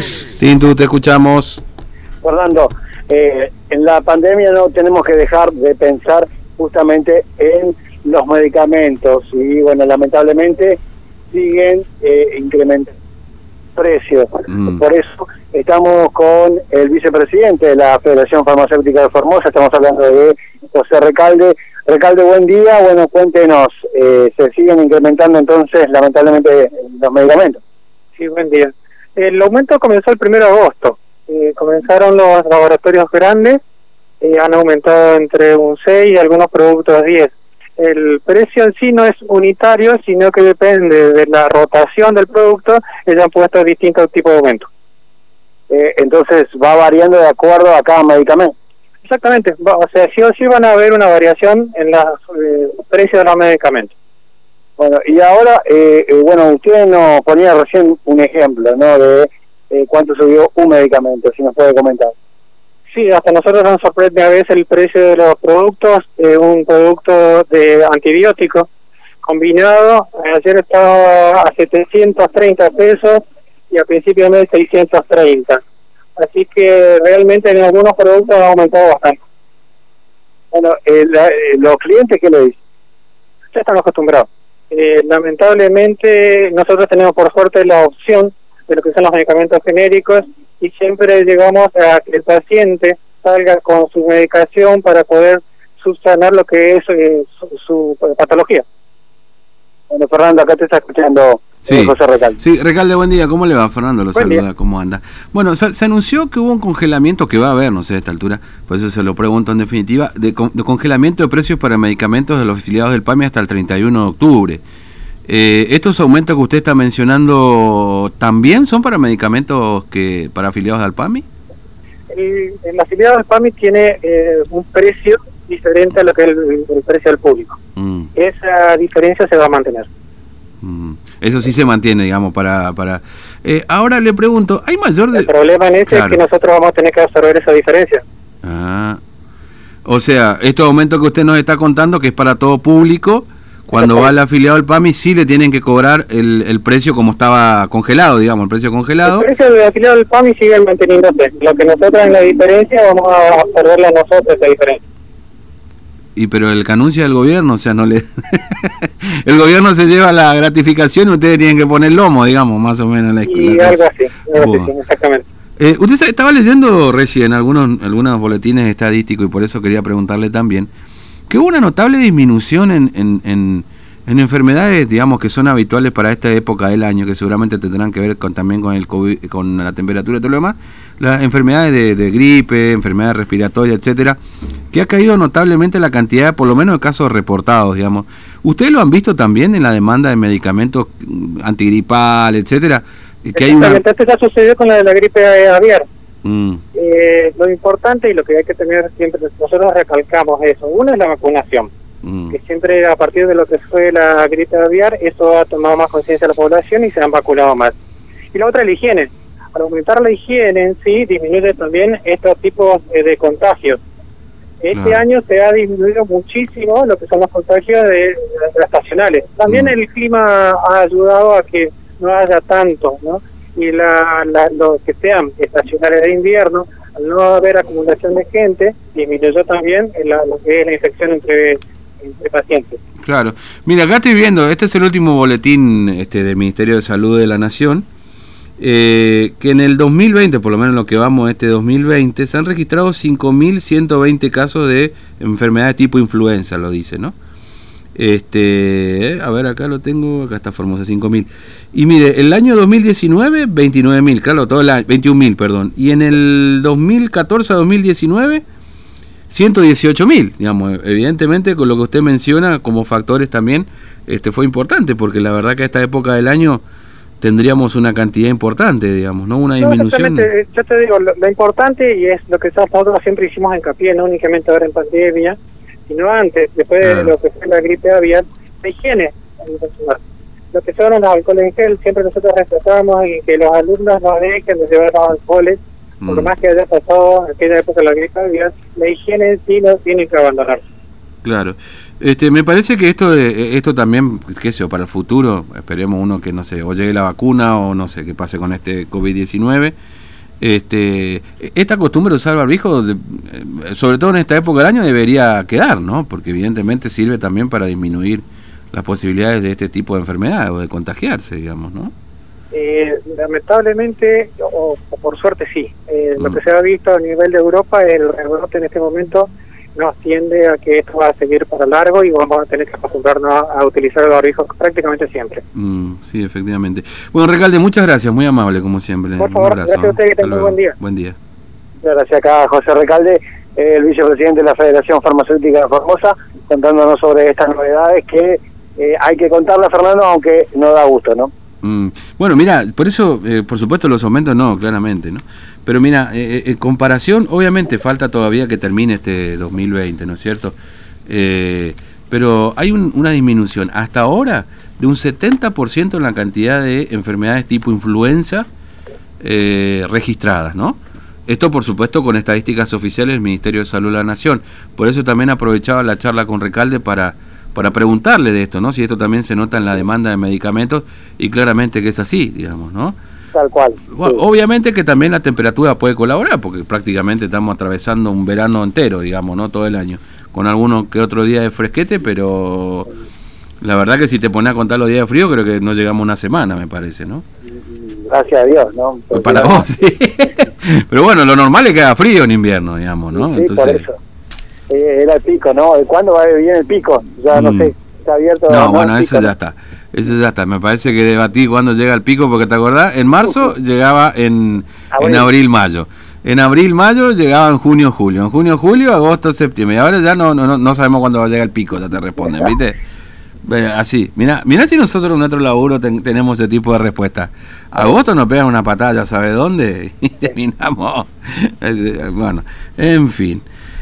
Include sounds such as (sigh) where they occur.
Tintu, te escuchamos. Fernando, eh, en la pandemia no tenemos que dejar de pensar justamente en los medicamentos y bueno, lamentablemente siguen eh, incrementando precios. Mm. Por eso estamos con el vicepresidente de la Federación Farmacéutica de Formosa, estamos hablando de José Recalde. Recalde, buen día. Bueno, cuéntenos, eh, ¿se siguen incrementando entonces lamentablemente los medicamentos? Sí, buen día. El aumento comenzó el 1 de agosto. Eh, comenzaron los laboratorios grandes, eh, han aumentado entre un 6 y algunos productos 10 el precio en sí no es unitario, sino que depende de la rotación del producto, ellos han puesto distintos tipos de aumentos. Eh, entonces va variando de acuerdo a cada medicamento. Exactamente, o sea, sí o sí van a haber una variación en los eh, precios de los medicamentos. Bueno, y ahora, eh, eh, bueno, usted nos ponía recién un ejemplo, ¿no? De cuánto subió un medicamento, si nos puede comentar. Sí, hasta nosotros nos sorprende a veces el precio de los productos, de un producto de antibiótico combinado, ayer estaba a 730 pesos y a principio de mes 630. Así que realmente en algunos productos ha aumentado bastante. Bueno, eh, eh, los clientes, ¿qué le dicen? Ya están acostumbrados. Eh, lamentablemente nosotros tenemos por suerte la opción de lo que son los medicamentos genéricos y siempre llegamos a que el paciente salga con su medicación para poder subsanar lo que es eh, su, patología. Bueno, Fernando, acá te está escuchando sí. José Recalde. Sí, Recalde, buen día. ¿Cómo le va, Fernando? Lo saluda, ¿cómo anda? Bueno, se, anunció que hubo un congelamiento que va a haber, no sé, a esta altura, por eso se lo pregunto en definitiva, de, de congelamiento de precios para medicamentos de los afiliados del PAMI hasta el 31 de octubre. Eh, ¿Estos aumentos que usted está mencionando también son para medicamentos que para afiliados al PAMI? El, el afiliado al PAMI tiene eh, un precio diferente a lo que es el, precio del público. Mm. Esa diferencia se va a mantener. Mm. Eso sí se mantiene, digamos, para... para eh, ahora le pregunto, ¿hay mayor... El problema en ese es que nosotros vamos a tener que absorber esa diferencia. Ah. O sea, estos aumentos que usted nos está contando, que es para todo público, cuando va el afiliado al PAMI sí le tienen que cobrar el, el precio como estaba congelado, digamos, el precio congelado. El precio del afiliado al PAMI sigue manteniéndose. Lo que nosotros en la diferencia vamos a perderle a nosotros esa diferencia. Y pero el que anuncia el gobierno, o sea, no le... (laughs) el gobierno se lleva la gratificación y ustedes tienen que poner lomo, digamos, más o menos. La, y algo así, exactamente. Eh, usted estaba leyendo recién algunos, algunos boletines estadísticos y por eso quería preguntarle también que hubo una notable disminución en, en, en, enfermedades, digamos, que son habituales para esta época del año, que seguramente tendrán que ver con, también con, el con la temperatura y todo lo demás, las enfermedades de, gripe, enfermedades respiratorias, etcétera, que ha caído notablemente la cantidad, por lo menos, de casos reportados, digamos. ¿Ustedes lo han visto también en la demanda de medicamentos antigripal, etcétera? Que hay una... Esto ya sucedió con la de la gripe aviar. Mm. Eh, lo importante y lo que hay que tener siempre, nosotros recalcamos eso. Uno es la vacunación, mm. que siempre a partir de lo que fue la gripe aviar, eso ha tomado más conciencia de la población y se han vacunado más. Y la otra es la higiene. Al aumentar la higiene en sí, disminuye también estos tipos eh, de contagios. Este año se ha disminuido muchísimo lo que son los contagios de, las estacionales. También mm. el clima ha ayudado a que no haya tanto, ¿no? y la, los que sean estacionales de invierno, al no haber acumulación de gente, disminuyó también la, lo que es la infección entre, pacientes. Claro. Mira, acá estoy viendo, este es el último boletín este, del Ministerio de Salud de la Nación, eh, que en el 2020, por lo menos lo que vamos este 2020, se han registrado 5.120 casos de enfermedad de tipo influenza, lo dice, ¿no? Este, eh, a ver, acá lo tengo, acá está Formosa 5000. Y mire, el año 2019 29000, claro, todo el año 21000, perdón. Y en el 2014 a 2019 118 mil, digamos, evidentemente con lo que usted menciona como factores también, este fue importante, porque la verdad que a esta época del año tendríamos una cantidad importante, digamos, ¿no? Una disminución. No, yo te digo, lo, lo, importante y es lo que nosotros siempre hicimos hincapié, no únicamente ahora en pandemia, sino antes, después de ah. lo que fue la gripe aviar, la higiene. Lo que son los alcoholes en gel, siempre nosotros respetamos que los alumnos no dejen de llevar los alcoholes por mm. más que haya pasado aquella época la gripe aviar, la higiene en sí no tiene que abandonarse. Claro. Este, me parece que esto de, esto también, qué sé yo, para el futuro, esperemos uno que no sé, o llegue la vacuna o no sé qué pase con este COVID-19. Este, esta costumbre de usar barbijo, eh, sobre todo en esta época del año, debería quedar, ¿no? Porque evidentemente sirve también para disminuir las posibilidades de este tipo de enfermedad o de contagiarse, digamos, ¿no? Eh, lamentablemente, o, por suerte sí, eh, lo mm. que se ha visto a nivel de Europa, el rebrote en este momento nos tiende a que esto va a seguir para largo y vamos a tener que acostumbrarnos a, utilizar el barbijo prácticamente siempre. Mm, sí, efectivamente. Bueno, Recalde, muchas gracias, muy amable como siempre. Por favor, gracias a usted, que tenga un buen día. Buen día. Gracias acá José Recalde, el vicepresidente de la Federación Farmacéutica de Formosa, contándonos sobre estas novedades que eh, hay que contarlas, Fernando, aunque no da gusto, ¿no? Mm. Bueno, mira, por eso, eh, por supuesto, los aumentos no, claramente, ¿no? Pero mira, eh, eh, en comparación, obviamente falta todavía que termine este 2020, ¿no es cierto? pero hay una disminución hasta ahora de un 70% en la cantidad de enfermedades tipo influenza registradas, ¿no? Esto, por supuesto, con estadísticas oficiales del Ministerio de Salud de la Nación. Por eso también aprovechaba la charla con Recalde para para preguntarle de esto, ¿no? Si esto también se nota en la demanda de medicamentos y claramente que es así, digamos, ¿no? Tal cual. Obviamente que también la temperatura puede colaborar, porque prácticamente estamos atravesando un verano entero, digamos, ¿no? Todo el año, con alguno que otro día de fresquete, pero la verdad que si te pones a contar los días de frío, creo que no llegamos a una semana, me parece, ¿no? Gracias a Dios, ¿no? Pues para vos, (laughs) sí. pero bueno, lo normal es que haga frío en invierno, digamos, ¿no? Sí, Entonces... por eso eh, era el pico, ¿no? ¿Cuándo va a bien el pico? Ya no mm. sé, está abierto. No, bueno, eso ya está. Eso ya está. Me parece que debatí cuándo llega el pico, porque te acordás, en marzo llegaba en abril. en abril, mayo. En abril, mayo llegaba en junio, julio. En junio, julio, agosto, septiembre. Y ahora ya no, no, no sabemos cuándo va a llegar el pico, ya te responden, ¿viste? Así, mira, mira si nosotros en nuestro laburo tenemos ese tipo de respuesta. Agosto nos pegan una patada, sabe dónde, (laughs) y terminamos. Bueno, en fin.